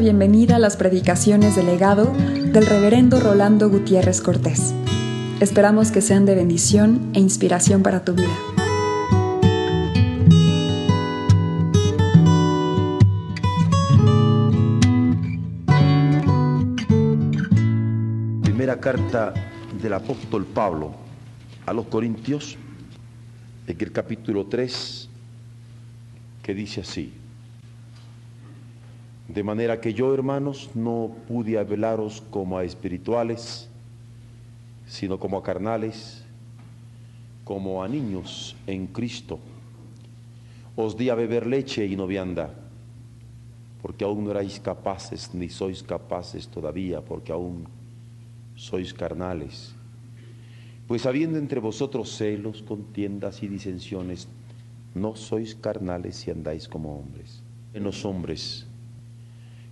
bienvenida a las predicaciones del legado del reverendo Rolando Gutiérrez Cortés. Esperamos que sean de bendición e inspiración para tu vida. Primera carta del apóstol Pablo a los Corintios, en el capítulo 3, que dice así. De manera que yo, hermanos, no pude hablaros como a espirituales, sino como a carnales, como a niños en Cristo. Os di a beber leche y no vianda, porque aún no erais capaces, ni sois capaces todavía, porque aún sois carnales. Pues habiendo entre vosotros celos, contiendas y disensiones, no sois carnales si andáis como hombres. En los hombres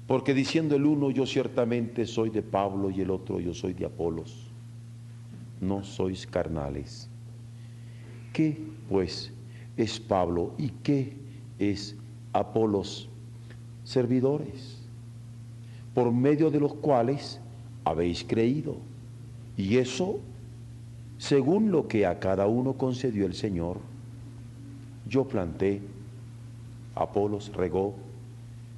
porque diciendo el uno, yo ciertamente soy de Pablo y el otro, yo soy de Apolos, no sois carnales. ¿Qué pues es Pablo y qué es Apolos? Servidores, por medio de los cuales habéis creído. Y eso según lo que a cada uno concedió el Señor. Yo planté, Apolos regó,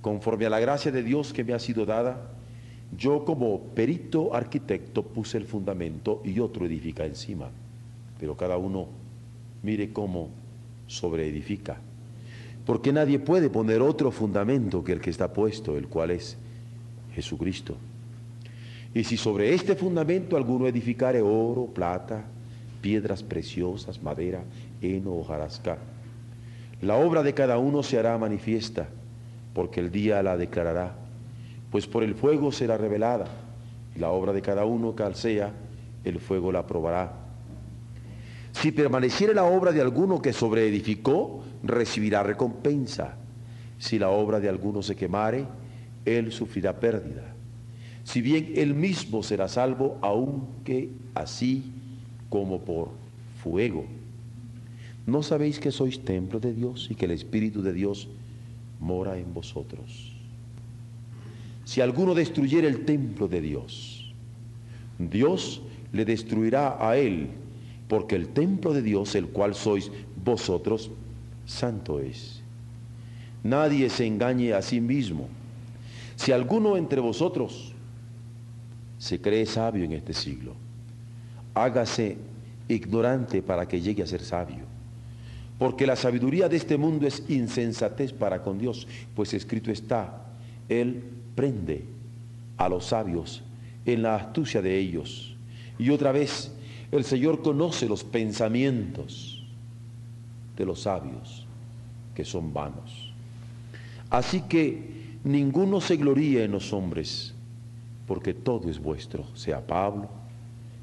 Conforme a la gracia de Dios que me ha sido dada, yo como perito arquitecto puse el fundamento y otro edifica encima. Pero cada uno mire cómo sobreedifica. Porque nadie puede poner otro fundamento que el que está puesto, el cual es Jesucristo. Y si sobre este fundamento alguno edificare oro, plata, piedras preciosas, madera, heno, hojarasca, la obra de cada uno se hará manifiesta porque el día la declarará, pues por el fuego será revelada, y la obra de cada uno que sea, el fuego la probará. Si permaneciera la obra de alguno que sobreedificó, recibirá recompensa. Si la obra de alguno se quemare, él sufrirá pérdida. Si bien él mismo será salvo, aunque así como por fuego. ¿No sabéis que sois templo de Dios y que el Espíritu de Dios mora en vosotros. Si alguno destruyera el templo de Dios, Dios le destruirá a él, porque el templo de Dios, el cual sois vosotros, santo es. Nadie se engañe a sí mismo. Si alguno entre vosotros se cree sabio en este siglo, hágase ignorante para que llegue a ser sabio porque la sabiduría de este mundo es insensatez para con Dios, pues escrito está, Él prende a los sabios en la astucia de ellos. Y otra vez, el Señor conoce los pensamientos de los sabios, que son vanos. Así que ninguno se gloríe en los hombres, porque todo es vuestro, sea Pablo,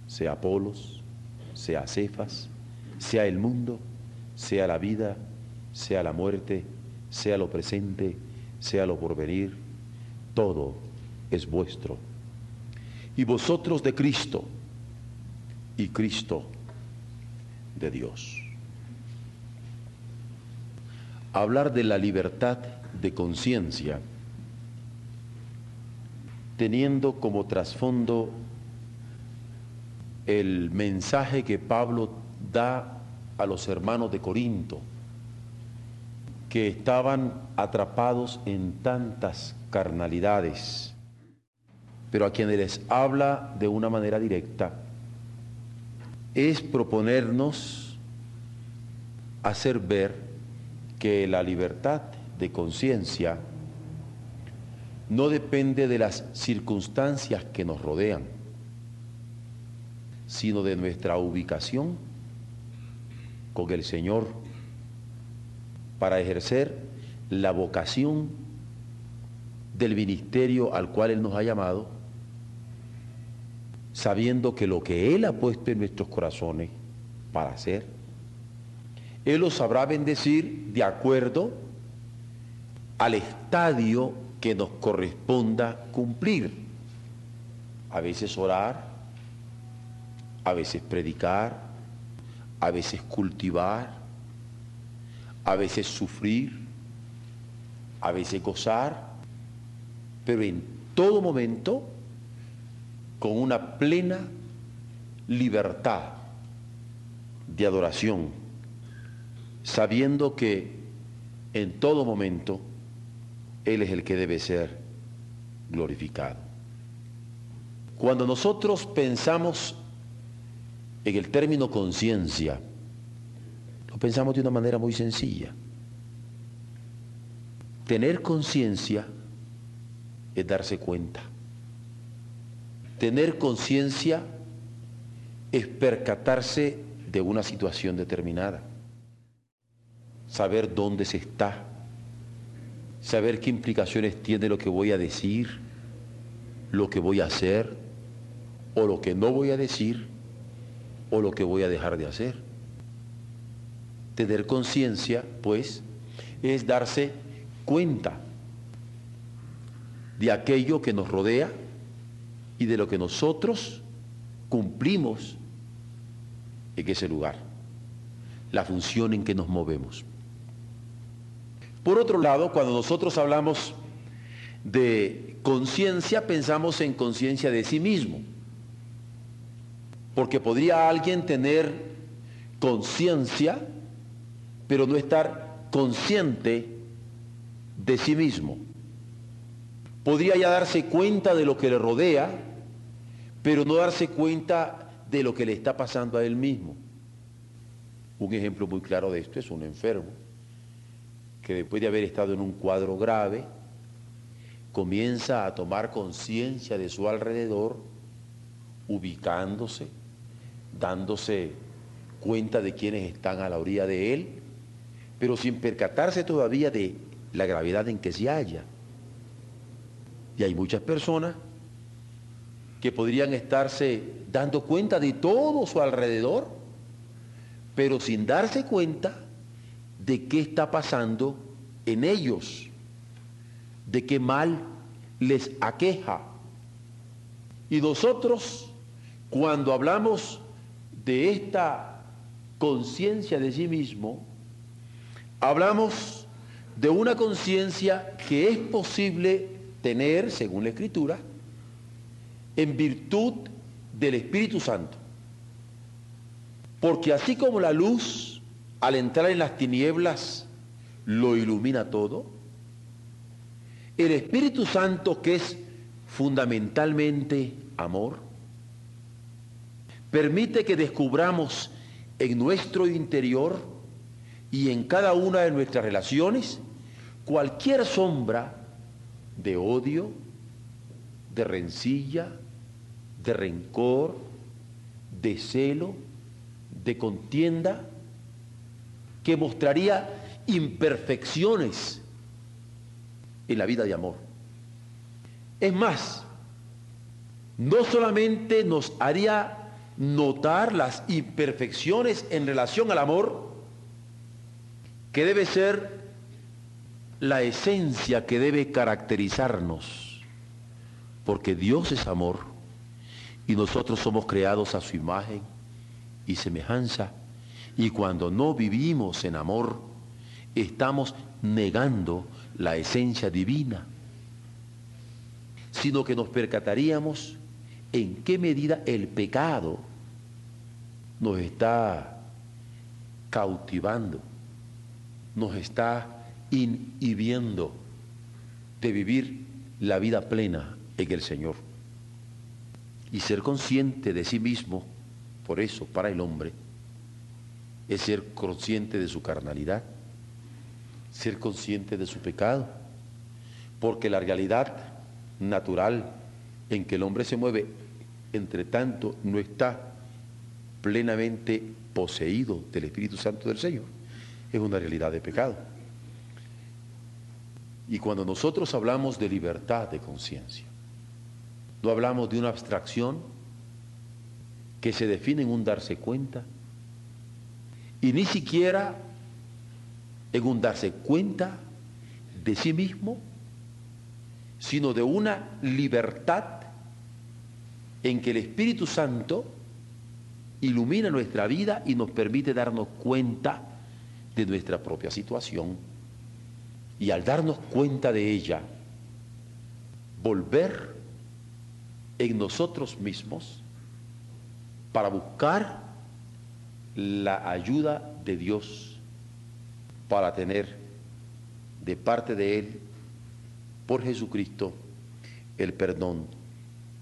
sea Apolos, sea Cefas, sea el mundo, sea la vida, sea la muerte, sea lo presente, sea lo porvenir, todo es vuestro. Y vosotros de Cristo y Cristo de Dios. Hablar de la libertad de conciencia teniendo como trasfondo el mensaje que Pablo da a los hermanos de Corinto, que estaban atrapados en tantas carnalidades, pero a quienes les habla de una manera directa, es proponernos hacer ver que la libertad de conciencia no depende de las circunstancias que nos rodean, sino de nuestra ubicación con el Señor para ejercer la vocación del ministerio al cual Él nos ha llamado, sabiendo que lo que Él ha puesto en nuestros corazones para hacer, Él lo sabrá bendecir de acuerdo al estadio que nos corresponda cumplir. A veces orar, a veces predicar, a veces cultivar, a veces sufrir, a veces gozar, pero en todo momento con una plena libertad de adoración, sabiendo que en todo momento Él es el que debe ser glorificado. Cuando nosotros pensamos en el término conciencia, lo pensamos de una manera muy sencilla. Tener conciencia es darse cuenta. Tener conciencia es percatarse de una situación determinada. Saber dónde se está. Saber qué implicaciones tiene lo que voy a decir, lo que voy a hacer, o lo que no voy a decir, o lo que voy a dejar de hacer. Tener conciencia, pues, es darse cuenta de aquello que nos rodea y de lo que nosotros cumplimos en ese lugar, la función en que nos movemos. Por otro lado, cuando nosotros hablamos de conciencia, pensamos en conciencia de sí mismo, porque podría alguien tener conciencia, pero no estar consciente de sí mismo. Podría ya darse cuenta de lo que le rodea, pero no darse cuenta de lo que le está pasando a él mismo. Un ejemplo muy claro de esto es un enfermo que después de haber estado en un cuadro grave, comienza a tomar conciencia de su alrededor, ubicándose, dándose cuenta de quienes están a la orilla de él, pero sin percatarse todavía de la gravedad en que se halla. Y hay muchas personas que podrían estarse dando cuenta de todo su alrededor, pero sin darse cuenta de qué está pasando en ellos, de qué mal les aqueja. Y nosotros, cuando hablamos de esta conciencia de sí mismo, hablamos de una conciencia que es posible tener, según la Escritura, en virtud del Espíritu Santo. Porque así como la luz, al entrar en las tinieblas, lo ilumina todo, el Espíritu Santo, que es fundamentalmente amor, permite que descubramos en nuestro interior y en cada una de nuestras relaciones cualquier sombra de odio, de rencilla, de rencor, de celo, de contienda, que mostraría imperfecciones en la vida de amor. Es más, no solamente nos haría notar las imperfecciones en relación al amor, que debe ser la esencia que debe caracterizarnos, porque Dios es amor y nosotros somos creados a su imagen y semejanza, y cuando no vivimos en amor, estamos negando la esencia divina, sino que nos percataríamos en qué medida el pecado nos está cautivando, nos está inhibiendo de vivir la vida plena en el Señor. Y ser consciente de sí mismo, por eso, para el hombre, es ser consciente de su carnalidad, ser consciente de su pecado, porque la realidad natural en que el hombre se mueve, entre tanto, no está plenamente poseído del Espíritu Santo del Señor, es una realidad de pecado. Y cuando nosotros hablamos de libertad de conciencia, no hablamos de una abstracción que se define en un darse cuenta y ni siquiera en un darse cuenta de sí mismo, sino de una libertad en que el Espíritu Santo ilumina nuestra vida y nos permite darnos cuenta de nuestra propia situación. Y al darnos cuenta de ella, volver en nosotros mismos para buscar la ayuda de Dios para tener de parte de Él, por Jesucristo, el perdón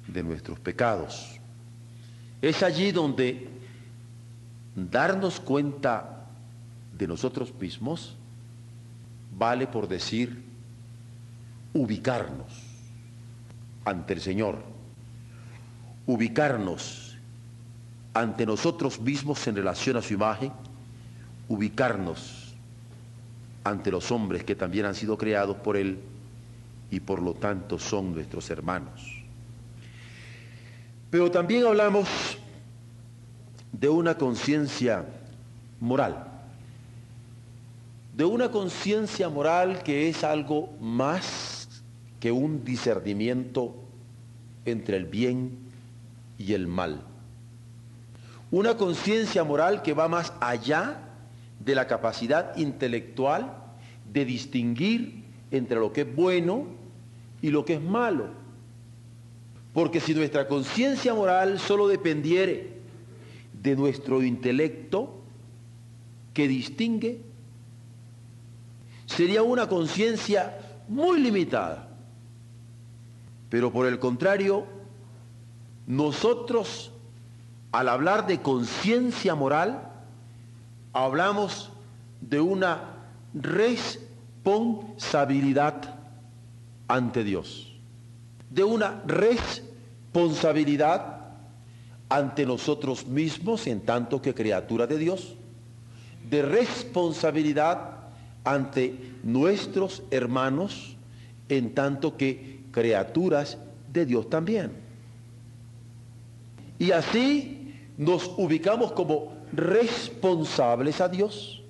de nuestros pecados. Es allí donde darnos cuenta de nosotros mismos vale por decir ubicarnos ante el Señor, ubicarnos ante nosotros mismos en relación a su imagen, ubicarnos ante los hombres que también han sido creados por Él y por lo tanto son nuestros hermanos. Pero también hablamos de una conciencia moral, de una conciencia moral que es algo más que un discernimiento entre el bien y el mal. Una conciencia moral que va más allá de la capacidad intelectual de distinguir entre lo que es bueno y lo que es malo. Porque si nuestra conciencia moral solo dependiere de nuestro intelecto que distingue, sería una conciencia muy limitada. Pero por el contrario, nosotros al hablar de conciencia moral, hablamos de una responsabilidad ante Dios, de una responsabilidad ante nosotros mismos en tanto que criatura de Dios, de responsabilidad ante nuestros hermanos en tanto que criaturas de Dios también. Y así nos ubicamos como responsables a Dios,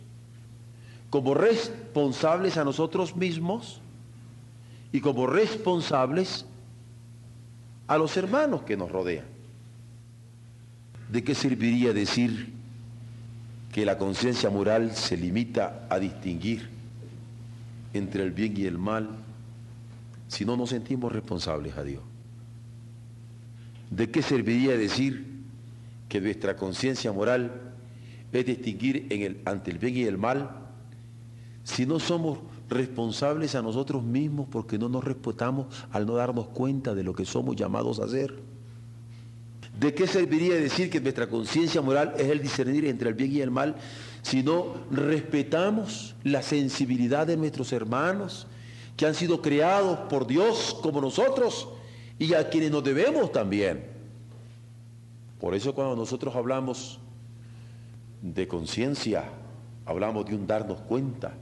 como responsables a nosotros mismos y como responsables a los hermanos que nos rodean. ¿De qué serviría decir que la conciencia moral se limita a distinguir entre el bien y el mal si no nos sentimos responsables a Dios? ¿De qué serviría decir que nuestra conciencia moral es distinguir ante el bien y el mal si no somos responsables a nosotros mismos porque no nos respetamos al no darnos cuenta de lo que somos llamados a hacer? ¿De qué serviría decir que nuestra conciencia moral es el discernir entre el bien y el mal si no respetamos la sensibilidad de nuestros hermanos que han sido creados por Dios como nosotros y a quienes nos debemos también? Por eso cuando nosotros hablamos de conciencia, hablamos de un darnos cuenta.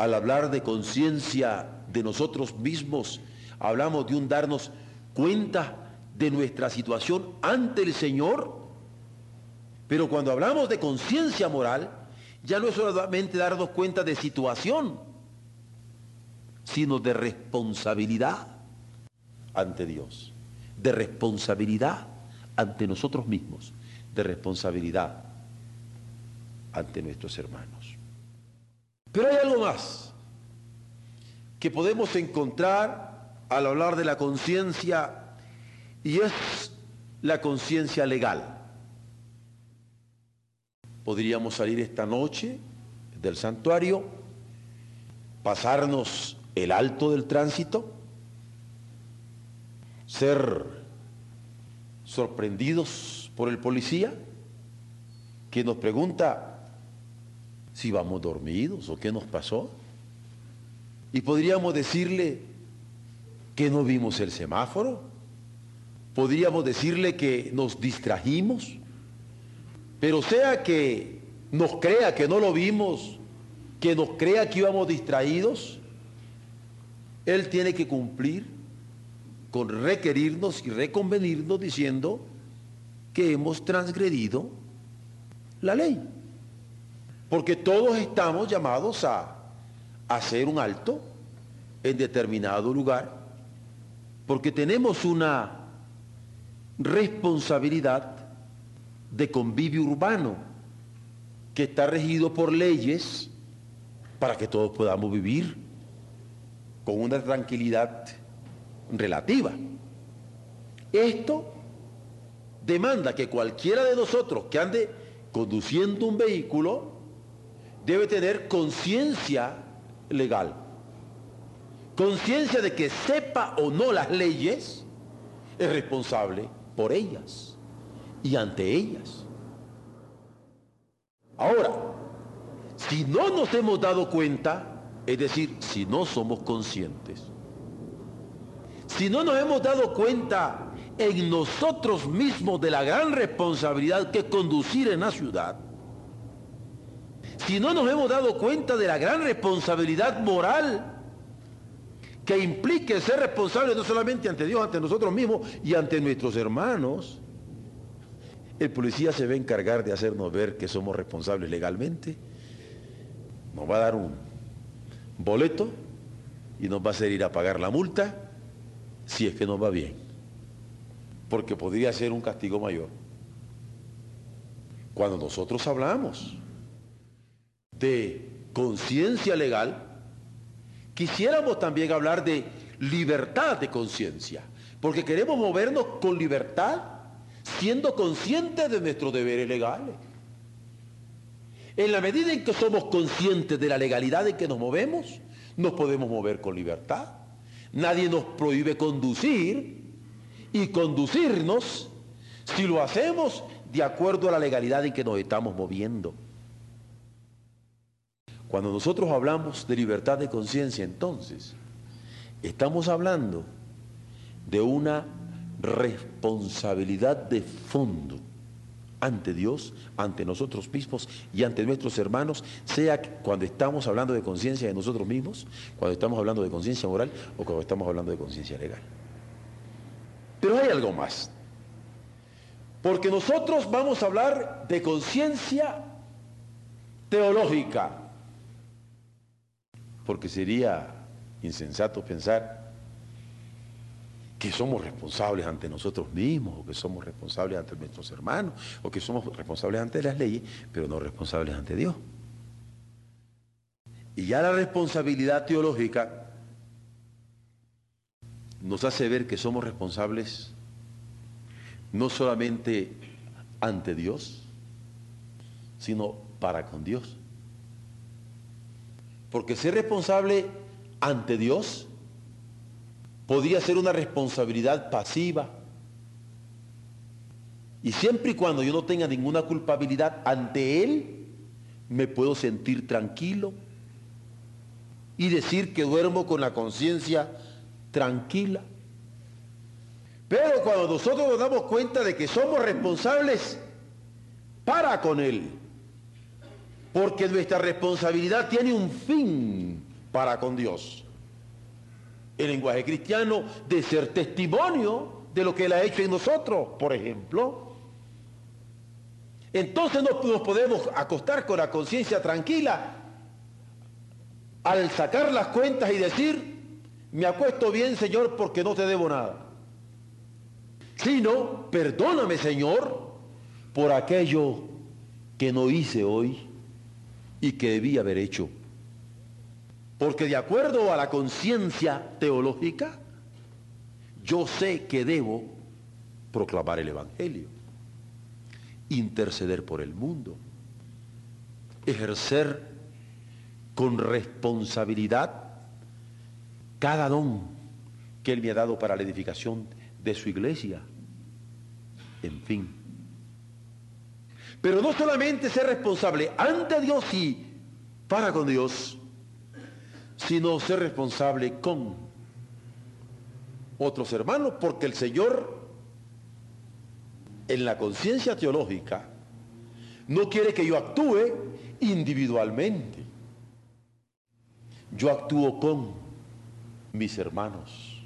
Al hablar de conciencia de nosotros mismos, hablamos de un darnos cuenta de nuestra situación ante el Señor. Pero cuando hablamos de conciencia moral, ya no es solamente darnos cuenta de situación, sino de responsabilidad ante Dios, de responsabilidad ante nosotros mismos, de responsabilidad ante nuestros hermanos. Pero hay algo más que podemos encontrar al hablar de la conciencia y es la conciencia legal. Podríamos salir esta noche del santuario, pasarnos el alto del tránsito, ser sorprendidos por el policía que nos pregunta si vamos dormidos o qué nos pasó. Y podríamos decirle que no vimos el semáforo podríamos decirle que nos distrajimos, pero sea que nos crea que no lo vimos, que nos crea que íbamos distraídos, Él tiene que cumplir con requerirnos y reconvenirnos diciendo que hemos transgredido la ley. Porque todos estamos llamados a hacer un alto en determinado lugar, porque tenemos una responsabilidad de convivio urbano que está regido por leyes para que todos podamos vivir con una tranquilidad relativa. Esto demanda que cualquiera de nosotros que ande conduciendo un vehículo debe tener conciencia legal. Conciencia de que sepa o no las leyes, es responsable por ellas y ante ellas. Ahora, si no nos hemos dado cuenta, es decir, si no somos conscientes, si no nos hemos dado cuenta en nosotros mismos de la gran responsabilidad que es conducir en la ciudad, si no nos hemos dado cuenta de la gran responsabilidad moral que implique ser responsable no solamente ante Dios, ante nosotros mismos y ante nuestros hermanos, el policía se va a encargar de hacernos ver que somos responsables legalmente, nos va a dar un boleto y nos va a hacer ir a pagar la multa si es que nos va bien, porque podría ser un castigo mayor. Cuando nosotros hablamos de conciencia legal, quisiéramos también hablar de libertad de conciencia, porque queremos movernos con libertad, siendo conscientes de nuestros deberes legales. En la medida en que somos conscientes de la legalidad en que nos movemos, nos podemos mover con libertad. Nadie nos prohíbe conducir y conducirnos si lo hacemos de acuerdo a la legalidad en que nos estamos moviendo. Cuando nosotros hablamos de libertad de conciencia, entonces, estamos hablando de una responsabilidad de fondo ante Dios, ante nosotros mismos y ante nuestros hermanos, sea cuando estamos hablando de conciencia de nosotros mismos, cuando estamos hablando de conciencia moral o cuando estamos hablando de conciencia legal. Pero hay algo más. Porque nosotros vamos a hablar de conciencia teológica, porque sería insensato pensar que somos responsables ante nosotros mismos, o que somos responsables ante nuestros hermanos, o que somos responsables ante las leyes, pero no responsables ante Dios. Y ya la responsabilidad teológica nos hace ver que somos responsables no solamente ante Dios, sino para con Dios. Porque ser responsable ante Dios podría ser una responsabilidad pasiva. Y siempre y cuando yo no tenga ninguna culpabilidad ante Él, me puedo sentir tranquilo y decir que duermo con la conciencia tranquila. Pero cuando nosotros nos damos cuenta de que somos responsables para con Él, porque nuestra responsabilidad tiene un fin para con Dios. El lenguaje cristiano de ser testimonio de lo que Él ha hecho en nosotros, por ejemplo. Entonces no nos podemos acostar con la conciencia tranquila al sacar las cuentas y decir, me acuesto bien Señor porque no te debo nada. Sino, perdóname Señor por aquello que no hice hoy y que debía haber hecho. Porque de acuerdo a la conciencia teológica, yo sé que debo proclamar el Evangelio, interceder por el mundo, ejercer con responsabilidad cada don que Él me ha dado para la edificación de su iglesia. En fin, pero no solamente ser responsable ante Dios y para con Dios, sino ser responsable con otros hermanos, porque el Señor en la conciencia teológica no quiere que yo actúe individualmente. Yo actúo con mis hermanos.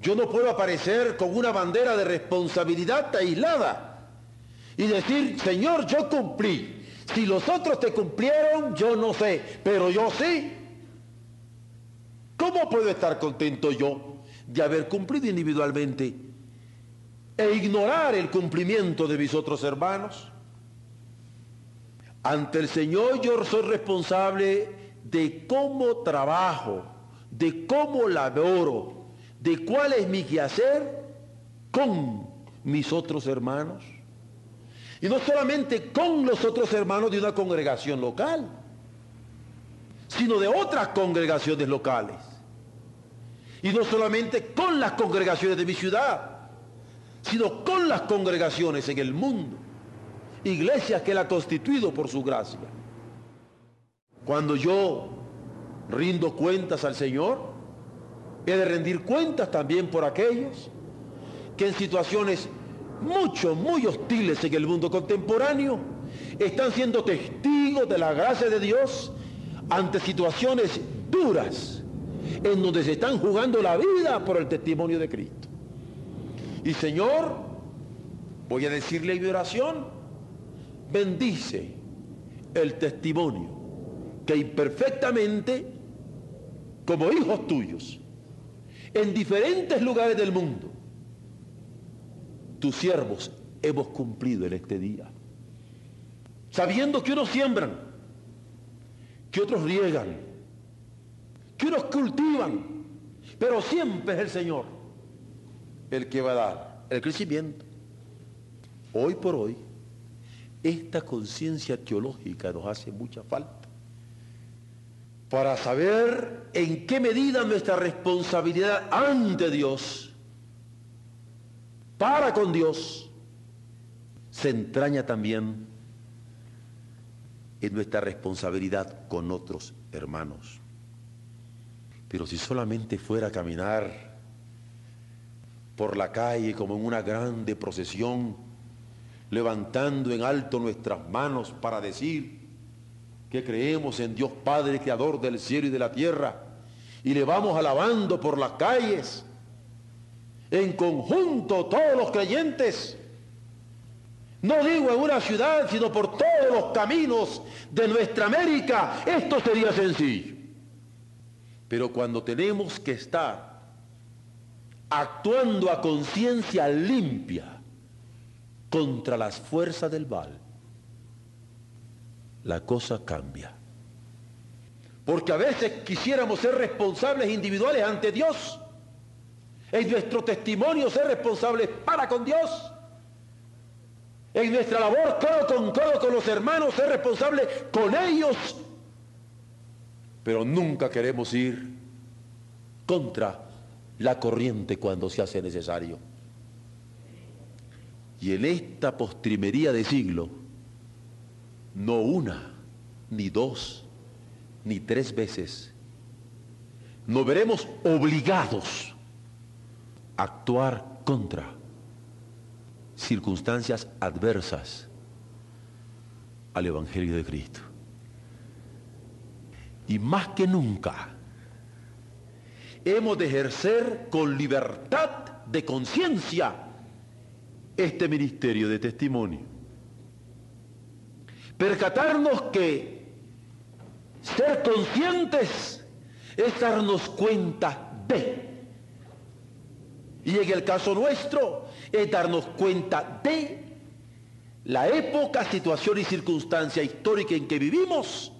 Yo no puedo aparecer con una bandera de responsabilidad aislada y decir, Señor, yo cumplí. Si los otros te cumplieron, yo no sé, pero yo sí. ¿Cómo puedo estar contento yo de haber cumplido individualmente e ignorar el cumplimiento de mis otros hermanos? Ante el Señor yo soy responsable de cómo trabajo, de cómo laboro, de cuál es mi quehacer con mis otros hermanos. Y no solamente con los otros hermanos de una congregación local, sino de otras congregaciones locales. Y no solamente con las congregaciones de mi ciudad, sino con las congregaciones en el mundo. Iglesias que Él ha constituido por su gracia. Cuando yo rindo cuentas al Señor, he de rendir cuentas también por aquellos que en situaciones mucho, muy hostiles en el mundo contemporáneo están siendo testigos de la gracia de Dios ante situaciones duras en donde se están jugando la vida por el testimonio de Cristo. Y Señor, voy a decirle en mi oración, bendice el testimonio que imperfectamente, como hijos tuyos, en diferentes lugares del mundo, tus siervos hemos cumplido en este día. Sabiendo que unos siembran, que otros riegan, que unos cultivan, pero siempre es el Señor el que va a dar el crecimiento. Hoy por hoy, esta conciencia teológica nos hace mucha falta para saber en qué medida nuestra responsabilidad ante Dios, para con Dios, se entraña también en nuestra responsabilidad con otros hermanos. Pero si solamente fuera a caminar por la calle como en una grande procesión, levantando en alto nuestras manos para decir, que creemos en Dios Padre, Creador del cielo y de la tierra, y le vamos alabando por las calles, en conjunto todos los creyentes, no digo en una ciudad, sino por todos los caminos de nuestra América, esto sería sencillo. Pero cuando tenemos que estar actuando a conciencia limpia contra las fuerzas del mal, la cosa cambia. Porque a veces quisiéramos ser responsables individuales ante Dios. En nuestro testimonio ser responsables para con Dios. En nuestra labor codo con codo con los hermanos ser responsables con ellos. Pero nunca queremos ir contra la corriente cuando se hace necesario. Y en esta postrimería de siglo, no una, ni dos, ni tres veces, nos veremos obligados actuar contra circunstancias adversas al Evangelio de Cristo. Y más que nunca, hemos de ejercer con libertad de conciencia este ministerio de testimonio percatarnos que ser conscientes es darnos cuenta de. Y en el caso nuestro es darnos cuenta de la época, situación y circunstancia histórica en que vivimos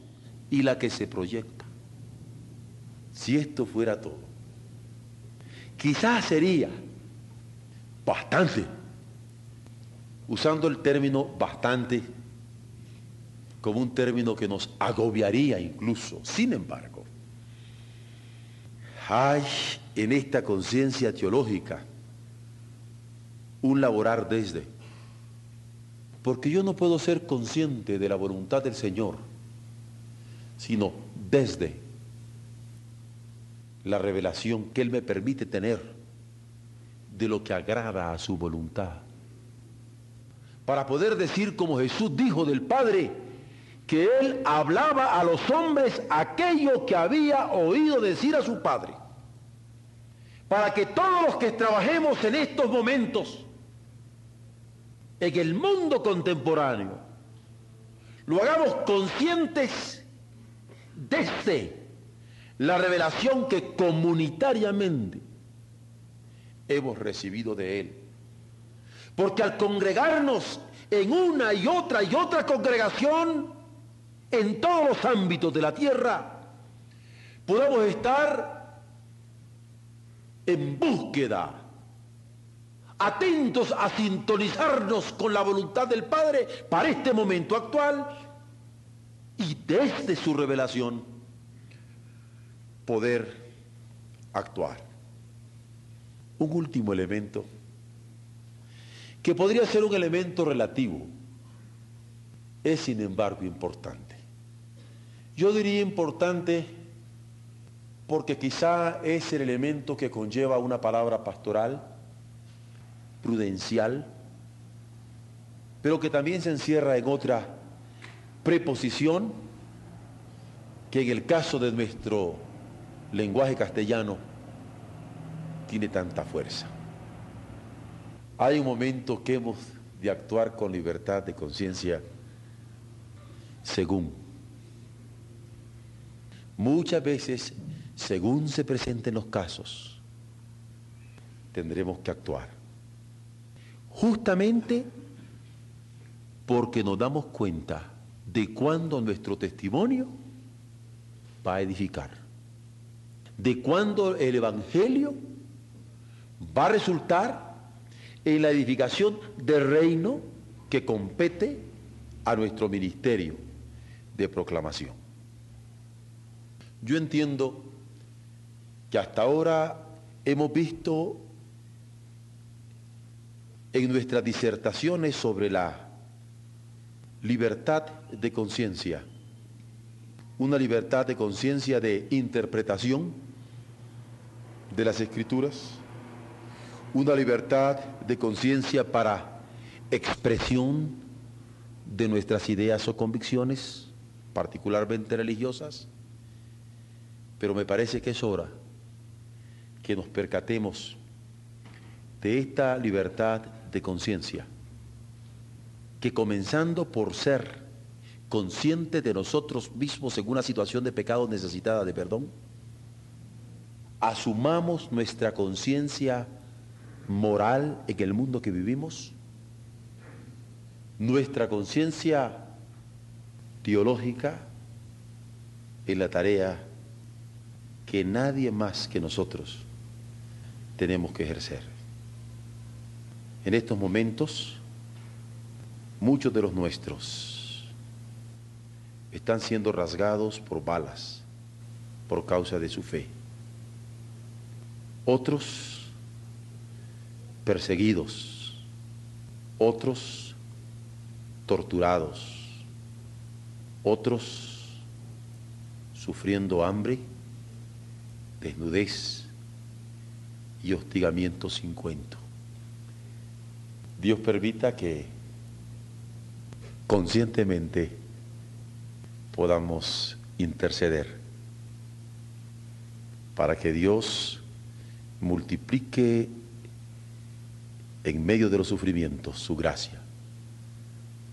y la que se proyecta. Si esto fuera todo, quizás sería bastante, usando el término bastante, como un término que nos agobiaría incluso. Sin embargo, hay en esta conciencia teológica un laborar desde. Porque yo no puedo ser consciente de la voluntad del Señor, sino desde la revelación que Él me permite tener de lo que agrada a su voluntad. Para poder decir como Jesús dijo del Padre, que él hablaba a los hombres aquello que había oído decir a su padre. Para que todos los que trabajemos en estos momentos, en el mundo contemporáneo, lo hagamos conscientes desde la revelación que comunitariamente hemos recibido de Él. Porque al congregarnos en una y otra y otra congregación, en todos los ámbitos de la tierra, podemos estar en búsqueda, atentos a sintonizarnos con la voluntad del Padre para este momento actual y desde su revelación poder actuar. Un último elemento que podría ser un elemento relativo, es sin embargo importante. Yo diría importante porque quizá es el elemento que conlleva una palabra pastoral, prudencial, pero que también se encierra en otra preposición que en el caso de nuestro lenguaje castellano tiene tanta fuerza. Hay un momento que hemos de actuar con libertad de conciencia según. Muchas veces, según se presenten los casos, tendremos que actuar. Justamente porque nos damos cuenta de cuándo nuestro testimonio va a edificar, de cuándo el Evangelio va a resultar en la edificación del reino que compete a nuestro ministerio de proclamación. Yo entiendo que hasta ahora hemos visto en nuestras disertaciones sobre la libertad de conciencia, una libertad de conciencia de interpretación de las escrituras, una libertad de conciencia para expresión de nuestras ideas o convicciones, particularmente religiosas, pero me parece que es hora que nos percatemos de esta libertad de conciencia, que comenzando por ser consciente de nosotros mismos en una situación de pecado necesitada de perdón, asumamos nuestra conciencia moral en el mundo que vivimos, nuestra conciencia teológica en la tarea que nadie más que nosotros tenemos que ejercer. En estos momentos, muchos de los nuestros están siendo rasgados por balas por causa de su fe. Otros perseguidos, otros torturados, otros sufriendo hambre, desnudez y hostigamiento sin cuento. Dios permita que conscientemente podamos interceder para que Dios multiplique en medio de los sufrimientos su gracia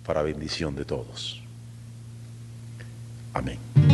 para bendición de todos. Amén.